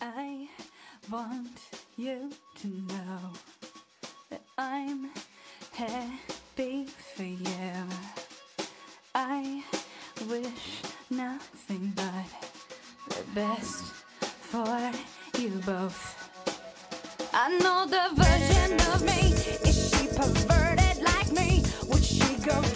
I want you to know that I'm happy for you. I wish nothing but the best for you both. I know the version of me. Is she perverted like me? Would she go?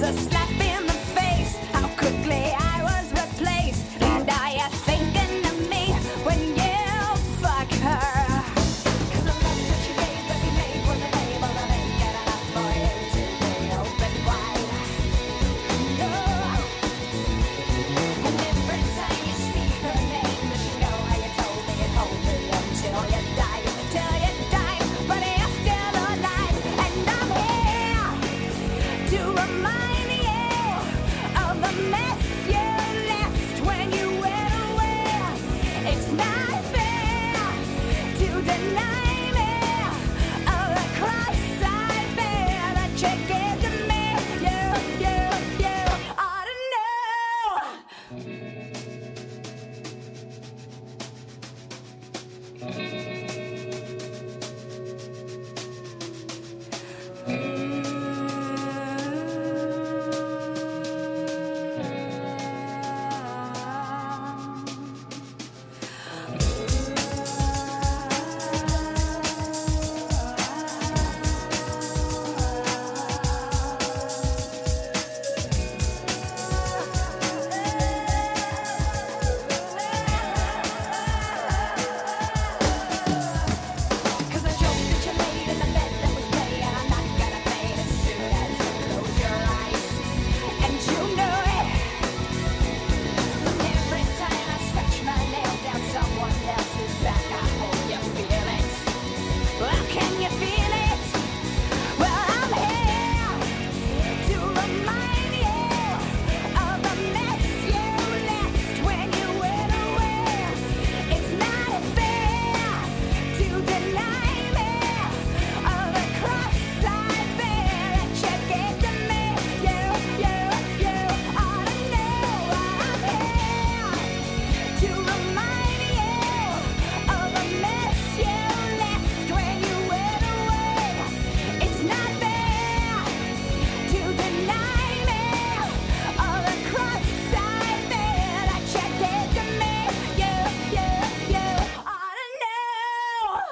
love's a slap. to the light. light.